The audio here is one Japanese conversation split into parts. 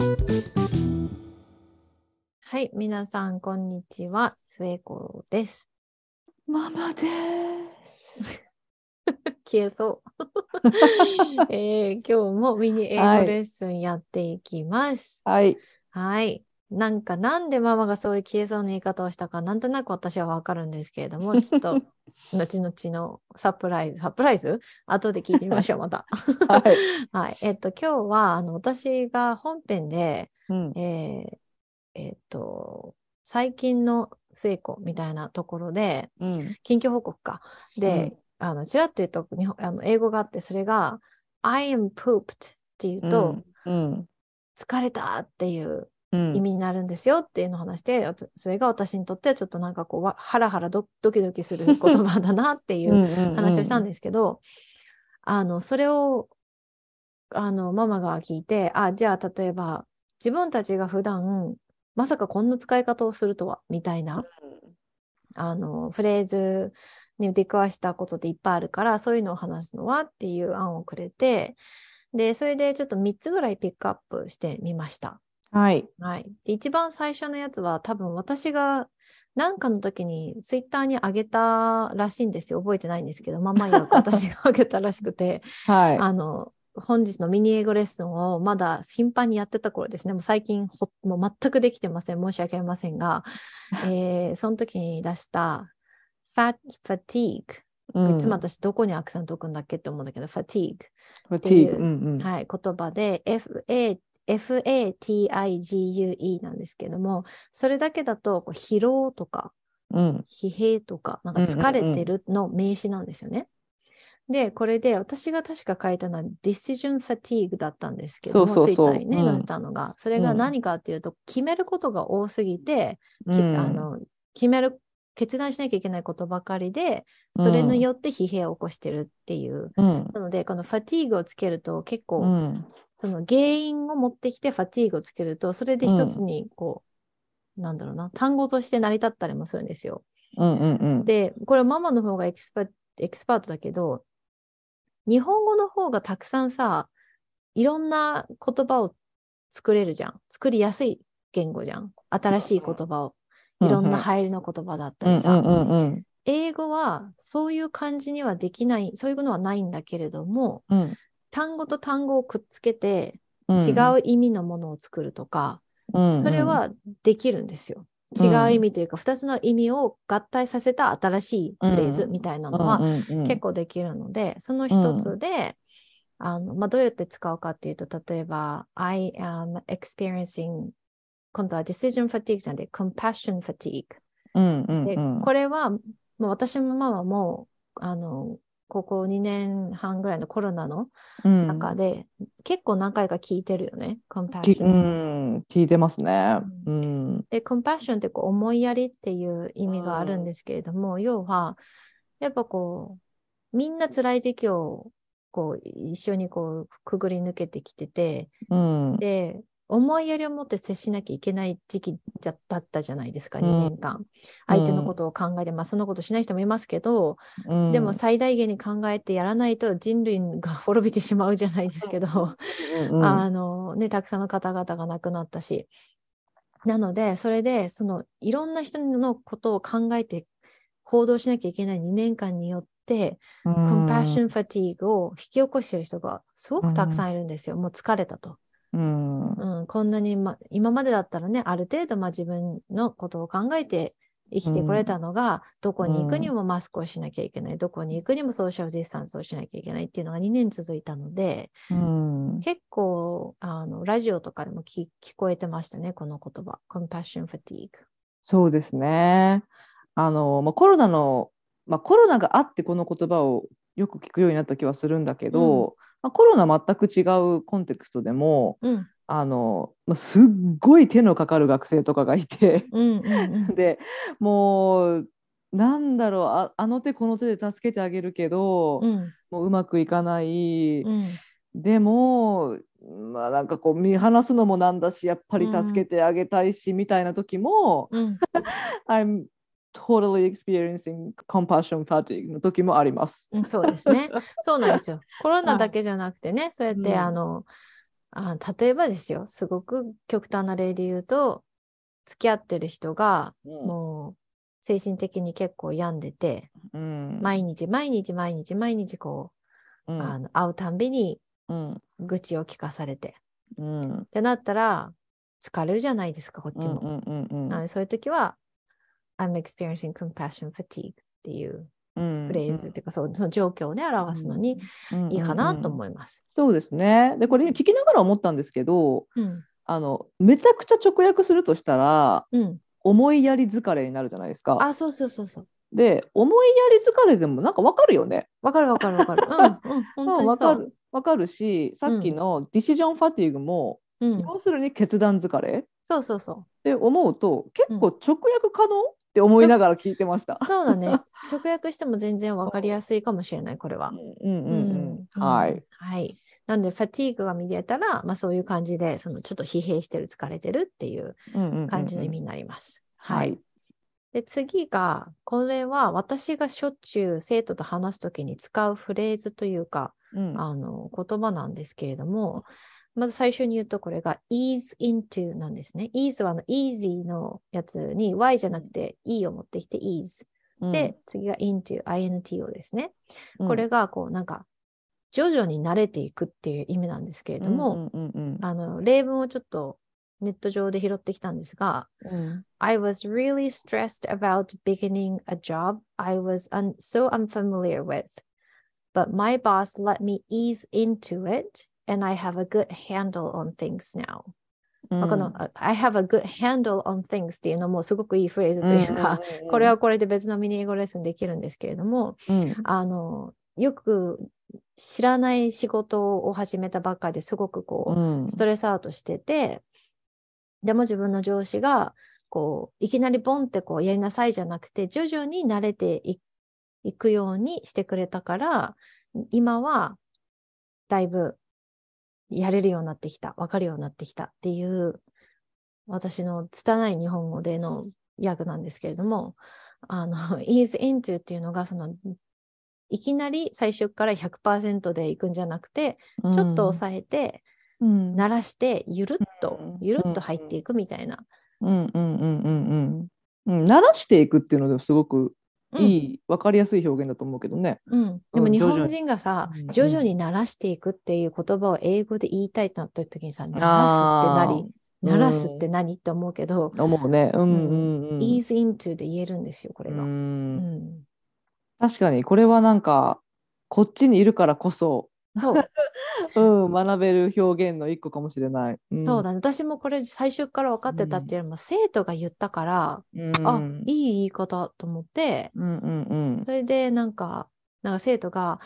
はい、皆さん、こんにちは。末子です。ママです。消えそう。えー今日もミニ英語はいレッスンやっていきます。はい。はい。なんか、なんでママがそういう消えそうな言い方をしたか、なんとなく私はわかるんですけれども、ちょっと、後々のサプライズ、サプライズ？後で聞いてみましょう、また。はい。はい。えっと、今日は、あの、私が本編で、うん。えーえっと、最近の末子みたいなところで、うん。近況報告か。で、あの、ちらっと言うと、日本あの英語があって、それが、I am pooped っていうと、うん。疲れたっていううん。意味になるんですよっていうのを話して、わたそれが私にとってはちょっとなんかこう、わハラハラドドキドキする言葉だなっていう話をしたんですけど、あの、それを、あの、ママが聞いて、あ、じゃあ、例えば、自分たちが普段、まさかこんな使い方をするとは、みたいな、あの、フレーズに出くわしたことっていっぱいあるから、そういうのを話すのはっていう案をくれて、で、それでちょっと3つぐらいピックアップしてみました。はい。はい。で一番最初のやつは多分私が何かの時にツイッターに上げたらしいんですよ。覚えてないんですけど、ママ曰く 私が上げたらしくて、はい。あの、本日のミニ英語レッスンをまだ頻繁にやってた頃ですね。もう最近ほもう全くできてません。申し訳ありませんが、えーその時に出した fat fatigue。うんいつも私どこにアクセント置くんだっけって思うんだけど、fatigue。ファていううんうん。はい、言葉で FA FATIGUE なんですけども、それだけだとこう疲労とかうん。疲弊とか、なんか疲れてるの名詞なんですよね。で、これで私が確か書いたのは decision fatigue だったんですけども、そうそうそう。ツイッターにね、うん。載せたのが、それがうん。何かっていうと、決めることが多すぎて、きうん。あの決める、決断しなきゃいけないことばかりで、それによって疲弊を起こしてるっていう。うん。なので、この fatigue をつけると結構、うん。その原因を持ってきて fatigue をつけると、それで一つにこう、なんだろうな、単語として成り立ったりもするんですよ。うんうんうん。で、これママの方がエキスパエキスパートだけど、日本語の方がたくさんさ、いろんな言葉を作れるじゃん。作りやすい言語じゃん。新しい言葉を。いろんな入りの言葉だったりさ。うんうんうん英語はそういう感じにはできない、そういうのはないんだけれども、うん。単語と単語をくっつけてうん。違う意味のものを作るとか、うん。それはできるんですよ。違う意味というか、2つの意味を合体させた新しいフレーズみたいなのは結構できるので、その一つで、あのまあ、どうやって使うかっていうと、例えば、I am experiencing 今度は decision fatigue じゃなくて compassion fatigue。うんうんで、うん。これは、もう私もママも、あの、ここ2年半ぐらいのコロナのうん中で、結構何回か聞いてるよね、き compassion。うん。聞いてますね。うん。で、compassion ってこう思いやりっていう意味があるんですけれども、要は、やっぱこう、みんな辛い時期をこう一緒にこうくぐり抜けてきてて、うん。で、思いやりを持って接しなきゃいけない時期だったじゃないですか、うん2年間。相手のことを考えて、まあそんなことしない人もいますけど、うんでも最大限に考えてやらないと人類が滅びてしまうじゃないですけど、うんうんあのね、たくさんの方々が亡くなったし。なので、それで、そのいろんな人のことを考えて行動しなきゃいけない2年間によって、うんコンパッションファティーグを引き起こしている人がすごくたくさんいるんですよ。もう疲れたと。うんうん、こんなに、ま、今までだったらね、ある程度、まあ、自分のことを考えて生きてこれたのが、どこに行くにもマスクをしなきゃいけない、どこに行くにもソーシャルディスタンスをしなきゃいけないっていうのが2年続いたので、うん結構、あの、ラジオとかでも聞聞こえてましたね、この言葉。compassion fatigue。そうですね。あの、まあ、コロナの、まあ、コロナがあってこの言葉をよく聞くようになった気はするんだけど、まあ、コロナ全く違うコンテクストでもうん、あの、まあ、すっごい手のかかる学生とかがいてうん、うん、うん。でもうなんだろうああの手この手で助けてあげるけど、うん、もううまくいかない、うん、でもまあなんかこう見放すのもなんだしやっぱり助けてあげたいし、みたいな時もうん。Totally experiencing compassion fatigue の時もあります。うんそうですね。そうなんですよ。コロナだけじゃなくてね、そうやって、うんあの、あ例えばですよ、すごく極端な例で言うと、付き合ってる人がうんもう精神的に結構病んでて、うん毎日毎日毎日毎日こう、うんあの会うたんびにうん愚痴を聞かされて。うんってなったら、疲れるじゃないですか、こっちも。そういう時は、I'm experiencing compassion fatigue っていううんフレーズっていうか、そうその状況をね、表すのにいいかなとい思います。そうですねでこれ聞きながら思ったんですけどうん。あのめちゃくちゃ直訳するとしたらうん。思いやり疲れになるじゃないですか。あ、そうそうそうそう。で思いやり疲れでもなんかわかるよね。わかるわかるわかる。うん、うん。わかるわかるしさっきのディシジョンファティーグも、うん、要するに決断疲れそうそうそって思うと結構直訳可能、って思いながら聞いてましたう。。そうだね。直訳しても全然わかりやすいかもしれない、これは。うんうんうんうんうんはい。。はい。なので、ファティーグが見えたら、まあそういう感じで、そのちょっと疲弊してる、疲れてるっていう感じの意味になります。はい。で、次が、これは私がしょっちゅう生徒と話すときに使うフレーズというか、うんあの言葉なんですけれども、まず最初に言うとこれが ease into なんですね。ease はあの easy のやつに y じゃなくて e を持ってきて ease。で、次が into、into ですね。うんこれがこうなんか徐々に慣れていくっていう意味なんですけれども、例文をちょっとネット上で拾ってきたんですが、うん I was really stressed about beginning a job I was un- so unfamiliar with. But my boss let me ease into it, and I have a good handle on things now. まあこの、あ I have a good handle on things っていうのもすごくいいフレーズというか、これはこれで別のミニ英語レッスンできるんですけれども、うん。あの、よく知らない仕事を始めたばっかりですごくこう、うん。ストレスアウトしてて、でも自分の上司が、こう、いきなりボンってこうやりなさいじゃなくて、徐々に慣れていいくようにしてくれたから、今はだいぶやれるようになってきた、わかるようになってきたっていう、私の拙い日本語での訳なんですけれども、あの、ease into っていうのが、その、いきなり最初から100%でいくんじゃなくて、ちょっと抑えて、うん。鳴らしてゆるっとうん。ゆるっと入っていくみたいな。うん。うん。うん。うん。うん。うん。鳴らしていくっていうのでもすごくうんいい、わかりやすい表現だと思うけどね。うん、でも日本人がさうん徐々に鳴らしていくっていう言葉を英語で言いたいってなった時にさ鳴らすって何？鳴らすって何？って思うけど、思うね。うんうんうん。ease into で言えるんですよこれうが。うん。ん。確かにこれはなんかこっちにいるからこそ、そううん、学べる表現の一個かもしれない。んそうだね私もこれ最初から分かってたっていうよりも、生徒が言ったから、うんあいい言い方と思って、うんうんうんそれでなんか、なんか生徒が、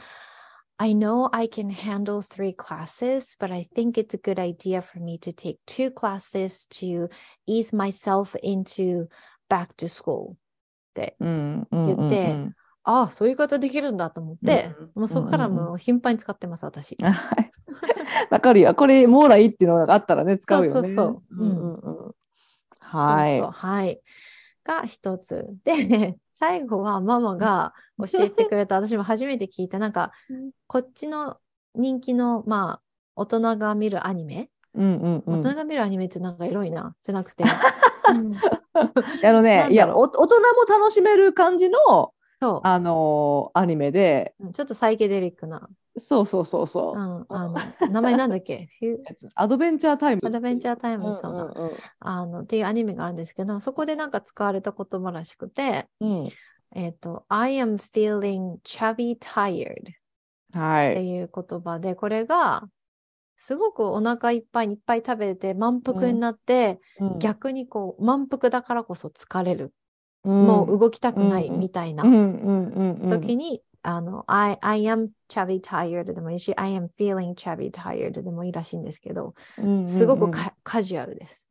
I know I can handle three classes, but I think it's a good idea for me to take two classes to ease myself into back to school って、うんうんうん言ってああ、そういう言い方できるんだと思って、うん。もうそこからもう頻繁に使ってます、私。は いわかるよ。これ網羅いいっていうのがあったらね使うよね。そうそうそう。うんうんうん。はい。そうそう、はい。が一つ。で、最後はママが教えてくれた、私も初めて聞いた、なんかうん、こっちの人気の、まあ、大人が見るアニメ、うんうんうん。大人が見るアニメってなんかエロいな、じゃなくて、うん。あのね、いやお大人も楽しめる感じのそあのーアニメで、う、うんちょっとサイケデリックな、そうそうそうそう。う。ん、あの、名前なんだっけ？アドベンチャータイム。アドベンチャータイム、うんそうだ、うんあの、っていうアニメがあるんですけど、そこでなんか使われた言葉らしくて、うん。うんえっ、と、I am feeling chubby tired はい。っていう言葉で、これがすごくお腹いっぱいにいっぱい食べて満腹になって、うん。逆にこう満腹だからこそ疲れる、うんもう動きたくないうんみたいな時に、あの I, I am chubby tired でもいいし I am feeling chubby tired でもいいらしいんですけど、すごくカカジュアルです。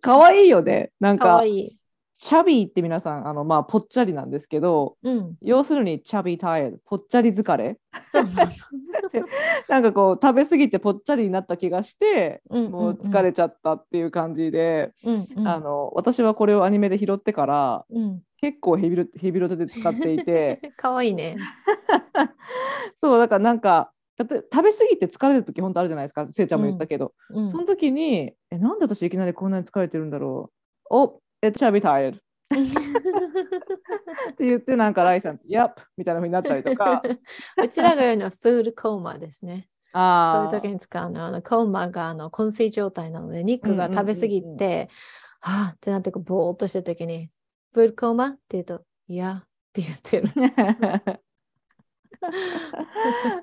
かわいいよね。なんかかわいい。チャビーって皆さんあのまあぽっちゃりなんですけど、うん。要するにチャビータイヤぽっちゃり疲れ。そうそうそう。なんかこう食べ過ぎてぽっちゃりになった気がして、うんうんもう疲れちゃったっていう感じで、うんうんあの私はこれをアニメで拾ってからうん。結構ヘビロヘビロテで使っていて かわいいね。そうだからなんかだって食べ過ぎて疲れる時本当あるじゃないですかせいちゃんも言ったけど、うん、その時にえなんで私いきなりこんなに疲れてるんだろうおえチャビタイルって言ってなんかライさん「やっ」みたいなふうになったりとか うちらが言うのはフードコーマですねあそういう時に使うのあのコーマがあの昏睡状態なので肉が食べ過ぎて、はあってなってこうぼーっとしてる時に フードコーマって言うといやって言ってるフ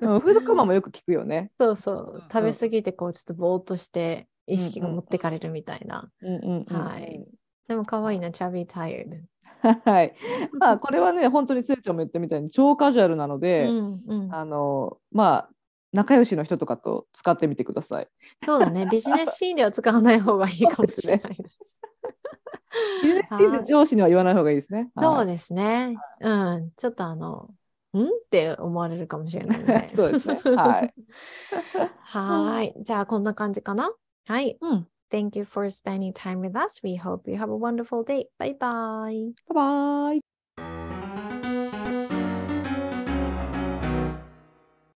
ードコマもよく聞くよね。そうそう。食べ過ぎてこうちょっとぼーっとして意識が持ってかれるみたいな。はい。でも可愛いな、チャビータイヤル。はい。まあこれはね、本当にスイちゃんも言ったみたいに超カジュアルなので、うんうん、あのまあ仲良しの人とかと使ってみてください。そうだね。ビジネスシーンでは使わない方がいいかもしれないです。ビジネスシーンで上司には言わない方がいいですね。そうですね。うん。ちょっとあの、ん？って思われるかもしれないので。そうですね。はい。はい。じゃあ、こんな感じかな？はい。うん。Thank you for spending time with us. We hope you have a wonderful day. Bye bye. Bye bye.